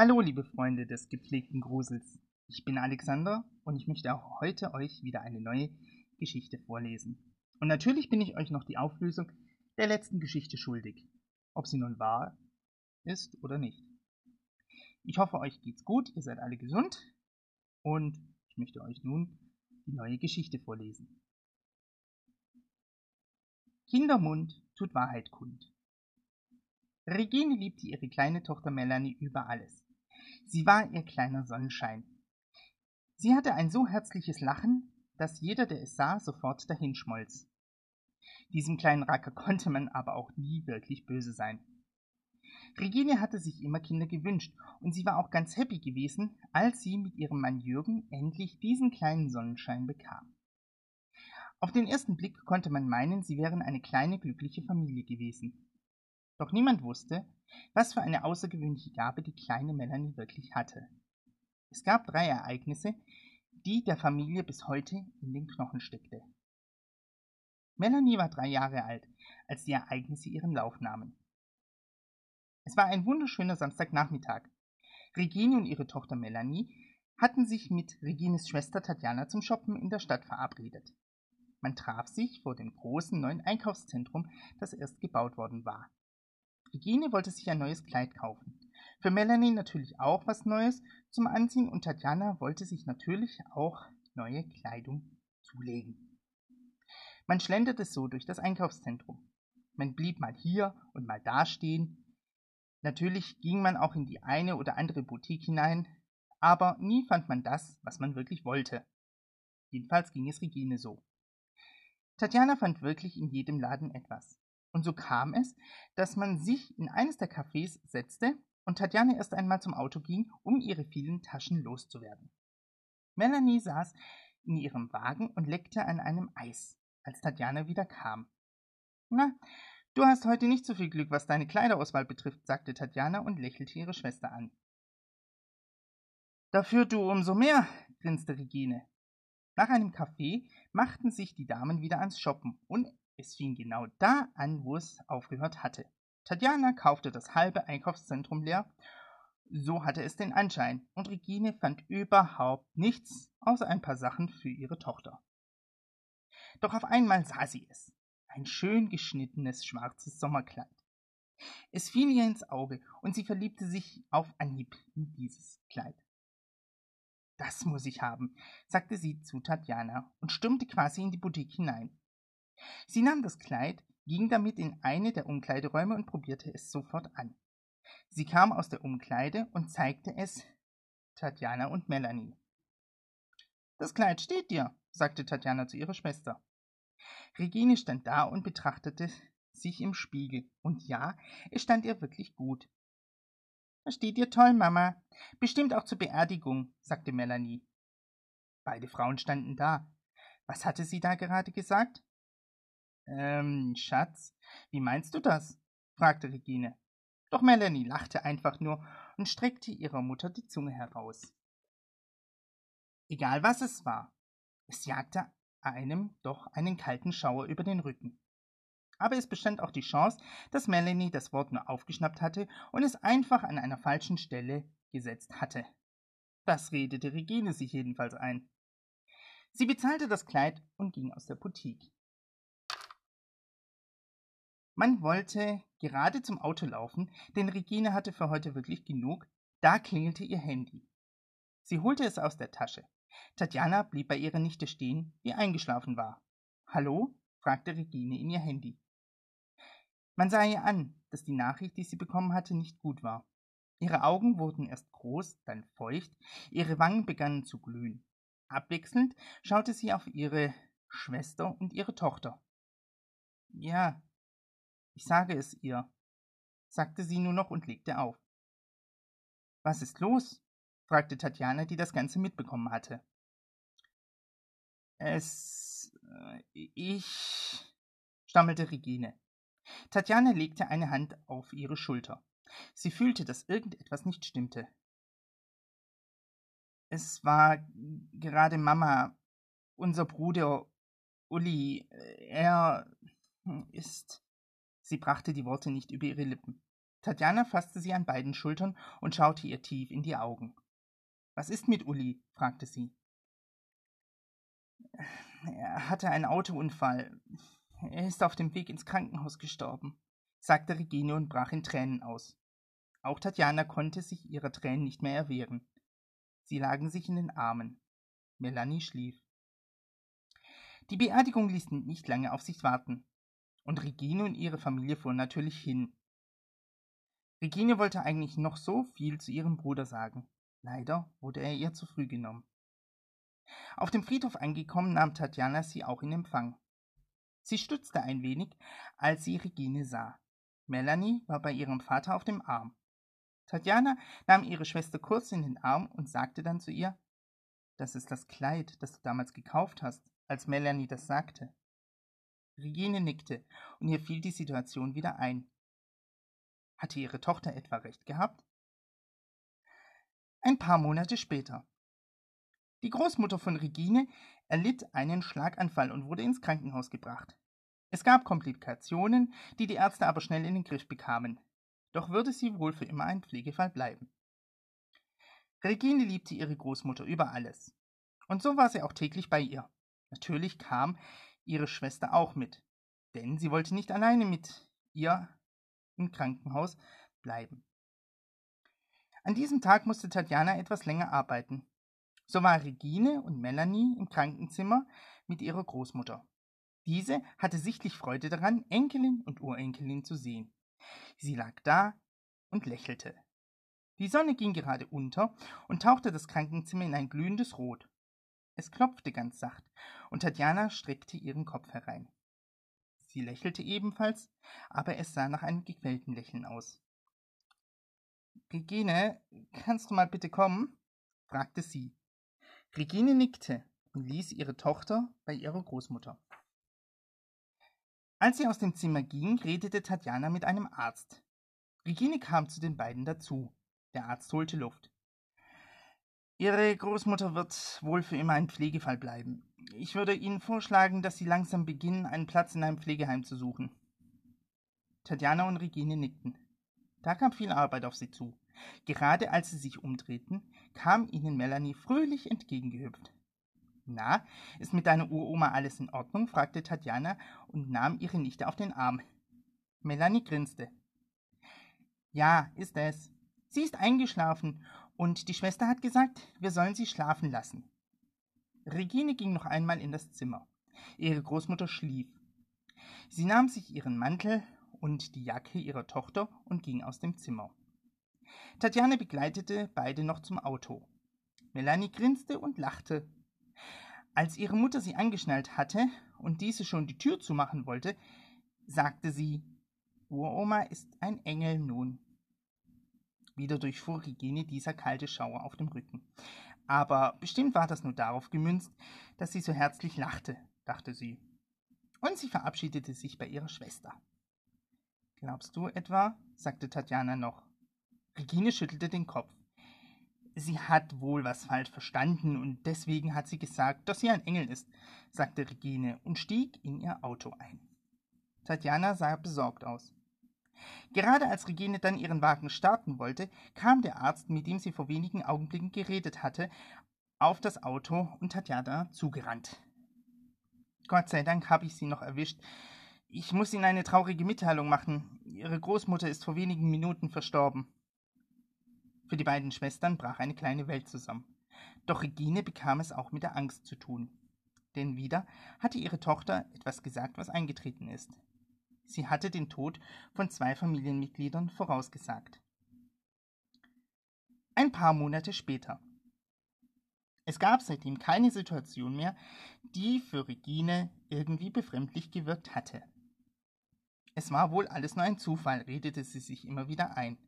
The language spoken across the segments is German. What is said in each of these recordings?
Hallo, liebe Freunde des gepflegten Grusels. Ich bin Alexander und ich möchte auch heute euch wieder eine neue Geschichte vorlesen. Und natürlich bin ich euch noch die Auflösung der letzten Geschichte schuldig, ob sie nun wahr ist oder nicht. Ich hoffe, euch geht's gut, ihr seid alle gesund und ich möchte euch nun die neue Geschichte vorlesen. Kindermund tut Wahrheit kund. Regine liebte ihre kleine Tochter Melanie über alles. Sie war ihr kleiner Sonnenschein. Sie hatte ein so herzliches Lachen, dass jeder, der es sah, sofort dahinschmolz. Diesem kleinen Racker konnte man aber auch nie wirklich böse sein. Regine hatte sich immer Kinder gewünscht, und sie war auch ganz happy gewesen, als sie mit ihrem Mann Jürgen endlich diesen kleinen Sonnenschein bekam. Auf den ersten Blick konnte man meinen, sie wären eine kleine glückliche Familie gewesen. Doch niemand wusste, was für eine außergewöhnliche Gabe die kleine Melanie wirklich hatte. Es gab drei Ereignisse, die der Familie bis heute in den Knochen steckte. Melanie war drei Jahre alt, als die Ereignisse ihren Lauf nahmen. Es war ein wunderschöner Samstagnachmittag. Regine und ihre Tochter Melanie hatten sich mit Regines Schwester Tatjana zum Shoppen in der Stadt verabredet. Man traf sich vor dem großen neuen Einkaufszentrum, das erst gebaut worden war. Regine wollte sich ein neues Kleid kaufen. Für Melanie natürlich auch was Neues zum Anziehen und Tatjana wollte sich natürlich auch neue Kleidung zulegen. Man schlenderte so durch das Einkaufszentrum. Man blieb mal hier und mal da stehen. Natürlich ging man auch in die eine oder andere Boutique hinein, aber nie fand man das, was man wirklich wollte. Jedenfalls ging es Regine so. Tatjana fand wirklich in jedem Laden etwas. Und so kam es, dass man sich in eines der Cafés setzte und Tatjana erst einmal zum Auto ging, um ihre vielen Taschen loszuwerden. Melanie saß in ihrem Wagen und leckte an einem Eis, als Tatjana wieder kam. Na, du hast heute nicht so viel Glück, was deine Kleiderauswahl betrifft, sagte Tatjana und lächelte ihre Schwester an. Dafür du umso mehr, grinste Regine. Nach einem Kaffee machten sich die Damen wieder ans Shoppen und es fing genau da an, wo es aufgehört hatte. Tatjana kaufte das halbe Einkaufszentrum leer. So hatte es den Anschein, und Regine fand überhaupt nichts außer ein paar Sachen für ihre Tochter. Doch auf einmal sah sie es. Ein schön geschnittenes schwarzes Sommerkleid. Es fiel ihr ins Auge, und sie verliebte sich auf Anhieb in dieses Kleid. Das muss ich haben, sagte sie zu Tatjana und stürmte quasi in die Boutique hinein. Sie nahm das Kleid, ging damit in eine der Umkleideräume und probierte es sofort an. Sie kam aus der Umkleide und zeigte es Tatjana und Melanie. Das Kleid steht dir, sagte Tatjana zu ihrer Schwester. Regine stand da und betrachtete sich im Spiegel, und ja, es stand ihr wirklich gut. Das steht dir toll, Mama. Bestimmt auch zur Beerdigung, sagte Melanie. Beide Frauen standen da. Was hatte sie da gerade gesagt? Ähm, Schatz, wie meinst du das? fragte Regine. Doch Melanie lachte einfach nur und streckte ihrer Mutter die Zunge heraus. Egal was es war, es jagte einem doch einen kalten Schauer über den Rücken. Aber es bestand auch die Chance, dass Melanie das Wort nur aufgeschnappt hatte und es einfach an einer falschen Stelle gesetzt hatte. Das redete Regine sich jedenfalls ein. Sie bezahlte das Kleid und ging aus der Boutique. Man wollte gerade zum Auto laufen, denn Regine hatte für heute wirklich genug. Da klingelte ihr Handy. Sie holte es aus der Tasche. Tatjana blieb bei ihrer Nichte stehen, die eingeschlafen war. Hallo? fragte Regine in ihr Handy. Man sah ihr an, dass die Nachricht, die sie bekommen hatte, nicht gut war. Ihre Augen wurden erst groß, dann feucht, ihre Wangen begannen zu glühen. Abwechselnd schaute sie auf ihre Schwester und ihre Tochter. Ja, ich sage es ihr, sagte sie nur noch und legte auf. Was ist los? fragte Tatjana, die das Ganze mitbekommen hatte. Es. Äh, ich. stammelte Regine. Tatjana legte eine Hand auf ihre Schulter. Sie fühlte, dass irgendetwas nicht stimmte. Es war gerade Mama, unser Bruder Uli. Er ist. Sie brachte die Worte nicht über ihre Lippen. Tatjana fasste sie an beiden Schultern und schaute ihr tief in die Augen. Was ist mit Uli? fragte sie. Er hatte einen Autounfall. Er ist auf dem Weg ins Krankenhaus gestorben, sagte Regine und brach in Tränen aus. Auch Tatjana konnte sich ihrer Tränen nicht mehr erwehren. Sie lagen sich in den Armen. Melanie schlief. Die Beerdigung ließ nicht lange auf sich warten. Und Regine und ihre Familie fuhren natürlich hin. Regine wollte eigentlich noch so viel zu ihrem Bruder sagen. Leider wurde er ihr zu früh genommen. Auf dem Friedhof angekommen, nahm Tatjana sie auch in Empfang. Sie stutzte ein wenig, als sie Regine sah. Melanie war bei ihrem Vater auf dem Arm. Tatjana nahm ihre Schwester kurz in den Arm und sagte dann zu ihr, das ist das Kleid, das du damals gekauft hast, als Melanie das sagte. Regine nickte, und ihr fiel die Situation wieder ein. Hatte ihre Tochter etwa recht gehabt? Ein paar Monate später. Die Großmutter von Regine erlitt einen Schlaganfall und wurde ins Krankenhaus gebracht. Es gab Komplikationen, die die Ärzte aber schnell in den Griff bekamen. Doch würde sie wohl für immer ein Pflegefall bleiben. Regine liebte ihre Großmutter über alles. Und so war sie auch täglich bei ihr. Natürlich kam ihre Schwester auch mit, denn sie wollte nicht alleine mit ihr im Krankenhaus bleiben. An diesem Tag musste Tatjana etwas länger arbeiten. So war Regine und Melanie im Krankenzimmer mit ihrer Großmutter. Diese hatte sichtlich Freude daran, Enkelin und Urenkelin zu sehen. Sie lag da und lächelte. Die Sonne ging gerade unter und tauchte das Krankenzimmer in ein glühendes Rot. Es klopfte ganz sacht, und Tatjana streckte ihren Kopf herein. Sie lächelte ebenfalls, aber es sah nach einem gequälten Lächeln aus. Regine, kannst du mal bitte kommen? fragte sie. Regine nickte und ließ ihre Tochter bei ihrer Großmutter. Als sie aus dem Zimmer ging, redete Tatjana mit einem Arzt. Regine kam zu den beiden dazu. Der Arzt holte Luft. Ihre Großmutter wird wohl für immer ein Pflegefall bleiben. Ich würde Ihnen vorschlagen, dass Sie langsam beginnen, einen Platz in einem Pflegeheim zu suchen. Tatjana und Regine nickten. Da kam viel Arbeit auf sie zu. Gerade als sie sich umdrehten, kam ihnen Melanie fröhlich entgegengehüpft. Na, ist mit deiner Uroma alles in Ordnung? fragte Tatjana und nahm ihre Nichte auf den Arm. Melanie grinste. Ja, ist es. Sie ist eingeschlafen und die Schwester hat gesagt, wir sollen sie schlafen lassen. Regine ging noch einmal in das Zimmer. Ihre Großmutter schlief. Sie nahm sich ihren Mantel und die Jacke ihrer Tochter und ging aus dem Zimmer. Tatjane begleitete beide noch zum Auto. Melanie grinste und lachte. Als ihre Mutter sie angeschnallt hatte und diese schon die Tür zumachen wollte, sagte sie, Uroma ist ein Engel nun. Wieder durchfuhr Regine dieser kalte Schauer auf dem Rücken. Aber bestimmt war das nur darauf gemünzt, dass sie so herzlich lachte, dachte sie. Und sie verabschiedete sich bei ihrer Schwester. Glaubst du etwa? sagte Tatjana noch. Regine schüttelte den Kopf. Sie hat wohl was falsch verstanden und deswegen hat sie gesagt, dass sie ein Engel ist, sagte Regine und stieg in ihr Auto ein. Tatjana sah besorgt aus. Gerade als Regine dann ihren Wagen starten wollte, kam der Arzt, mit dem sie vor wenigen Augenblicken geredet hatte, auf das Auto und Tatjana zugerannt. Gott sei Dank habe ich sie noch erwischt. Ich muss Ihnen eine traurige Mitteilung machen. Ihre Großmutter ist vor wenigen Minuten verstorben. Für die beiden Schwestern brach eine kleine Welt zusammen. Doch Regine bekam es auch mit der Angst zu tun. Denn wieder hatte ihre Tochter etwas gesagt, was eingetreten ist. Sie hatte den Tod von zwei Familienmitgliedern vorausgesagt. Ein paar Monate später. Es gab seitdem keine Situation mehr, die für Regine irgendwie befremdlich gewirkt hatte. Es war wohl alles nur ein Zufall, redete sie sich immer wieder ein.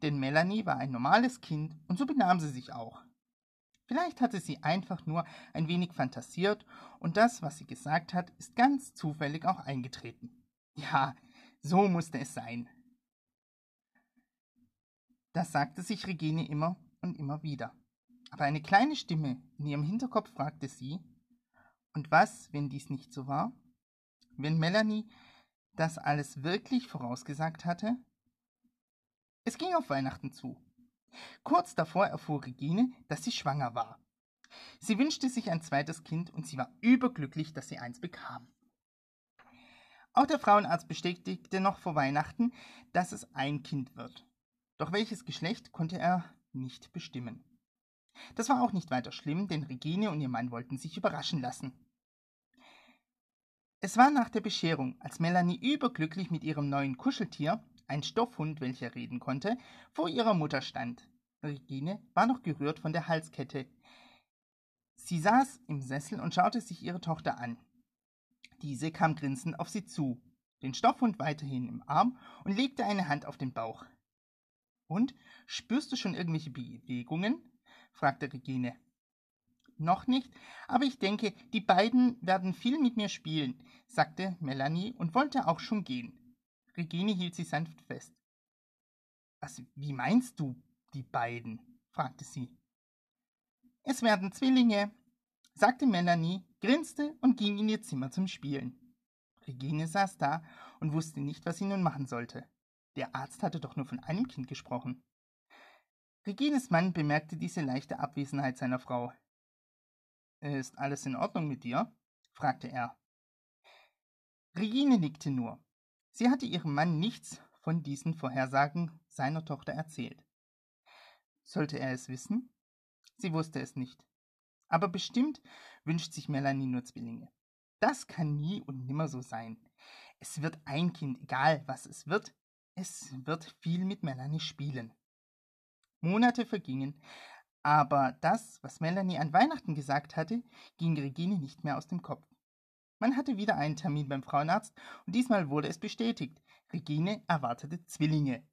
Denn Melanie war ein normales Kind und so benahm sie sich auch. Vielleicht hatte sie einfach nur ein wenig fantasiert und das, was sie gesagt hat, ist ganz zufällig auch eingetreten. Ja, so musste es sein. Das sagte sich Regine immer und immer wieder. Aber eine kleine Stimme in ihrem Hinterkopf fragte sie, und was, wenn dies nicht so war? Wenn Melanie das alles wirklich vorausgesagt hatte? Es ging auf Weihnachten zu. Kurz davor erfuhr Regine, dass sie schwanger war. Sie wünschte sich ein zweites Kind und sie war überglücklich, dass sie eins bekam. Auch der Frauenarzt bestätigte noch vor Weihnachten, dass es ein Kind wird. Doch welches Geschlecht konnte er nicht bestimmen. Das war auch nicht weiter schlimm, denn Regine und ihr Mann wollten sich überraschen lassen. Es war nach der Bescherung, als Melanie überglücklich mit ihrem neuen Kuscheltier, ein Stoffhund, welcher reden konnte, vor ihrer Mutter stand. Regine war noch gerührt von der Halskette. Sie saß im Sessel und schaute sich ihre Tochter an. Diese kam grinsend auf sie zu, den Stoffhund weiterhin im Arm und legte eine Hand auf den Bauch. Und spürst du schon irgendwelche Bewegungen? fragte Regine. Noch nicht, aber ich denke, die beiden werden viel mit mir spielen, sagte Melanie und wollte auch schon gehen. Regine hielt sie sanft fest. Was, wie meinst du, die beiden? fragte sie. Es werden Zwillinge, sagte Melanie, grinste und ging in ihr Zimmer zum Spielen. Regine saß da und wusste nicht, was sie nun machen sollte. Der Arzt hatte doch nur von einem Kind gesprochen. Regines Mann bemerkte diese leichte Abwesenheit seiner Frau. Ist alles in Ordnung mit dir? fragte er. Regine nickte nur. Sie hatte ihrem Mann nichts von diesen Vorhersagen seiner Tochter erzählt. Sollte er es wissen? Sie wusste es nicht. Aber bestimmt wünscht sich Melanie nur Zwillinge. Das kann nie und nimmer so sein. Es wird ein Kind, egal was es wird, es wird viel mit Melanie spielen. Monate vergingen, aber das, was Melanie an Weihnachten gesagt hatte, ging Regine nicht mehr aus dem Kopf. Man hatte wieder einen Termin beim Frauenarzt und diesmal wurde es bestätigt. Regine erwartete Zwillinge.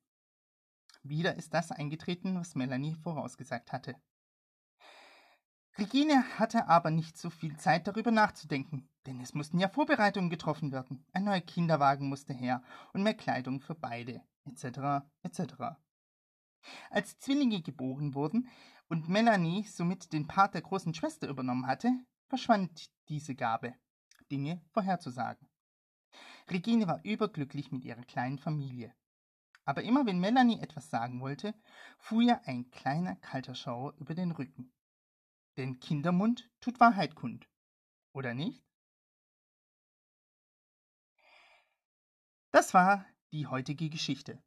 Wieder ist das eingetreten, was Melanie vorausgesagt hatte. Regine hatte aber nicht so viel Zeit darüber nachzudenken, denn es mussten ja Vorbereitungen getroffen werden. Ein neuer Kinderwagen musste her und mehr Kleidung für beide, etc., etc. Als Zwillinge geboren wurden und Melanie somit den Part der großen Schwester übernommen hatte, verschwand diese Gabe, Dinge vorherzusagen. Regine war überglücklich mit ihrer kleinen Familie. Aber immer wenn Melanie etwas sagen wollte, fuhr ihr ein kleiner kalter Schauer über den Rücken. Denn Kindermund tut Wahrheit kund, oder nicht? Das war die heutige Geschichte.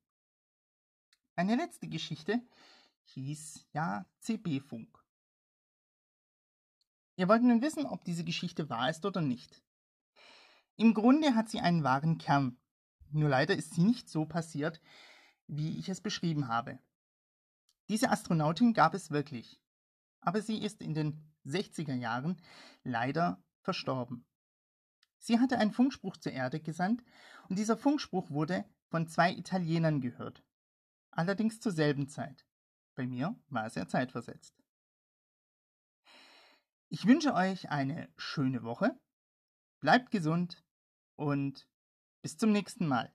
Eine letzte Geschichte hieß ja CB-Funk. Ihr wollt nun wissen, ob diese Geschichte wahr ist oder nicht. Im Grunde hat sie einen wahren Kern. Nur leider ist sie nicht so passiert, wie ich es beschrieben habe. Diese Astronautin gab es wirklich, aber sie ist in den 60er Jahren leider verstorben. Sie hatte einen Funkspruch zur Erde gesandt und dieser Funkspruch wurde von zwei Italienern gehört allerdings zur selben Zeit. Bei mir war es ja zeitversetzt. Ich wünsche euch eine schöne Woche, bleibt gesund und bis zum nächsten Mal.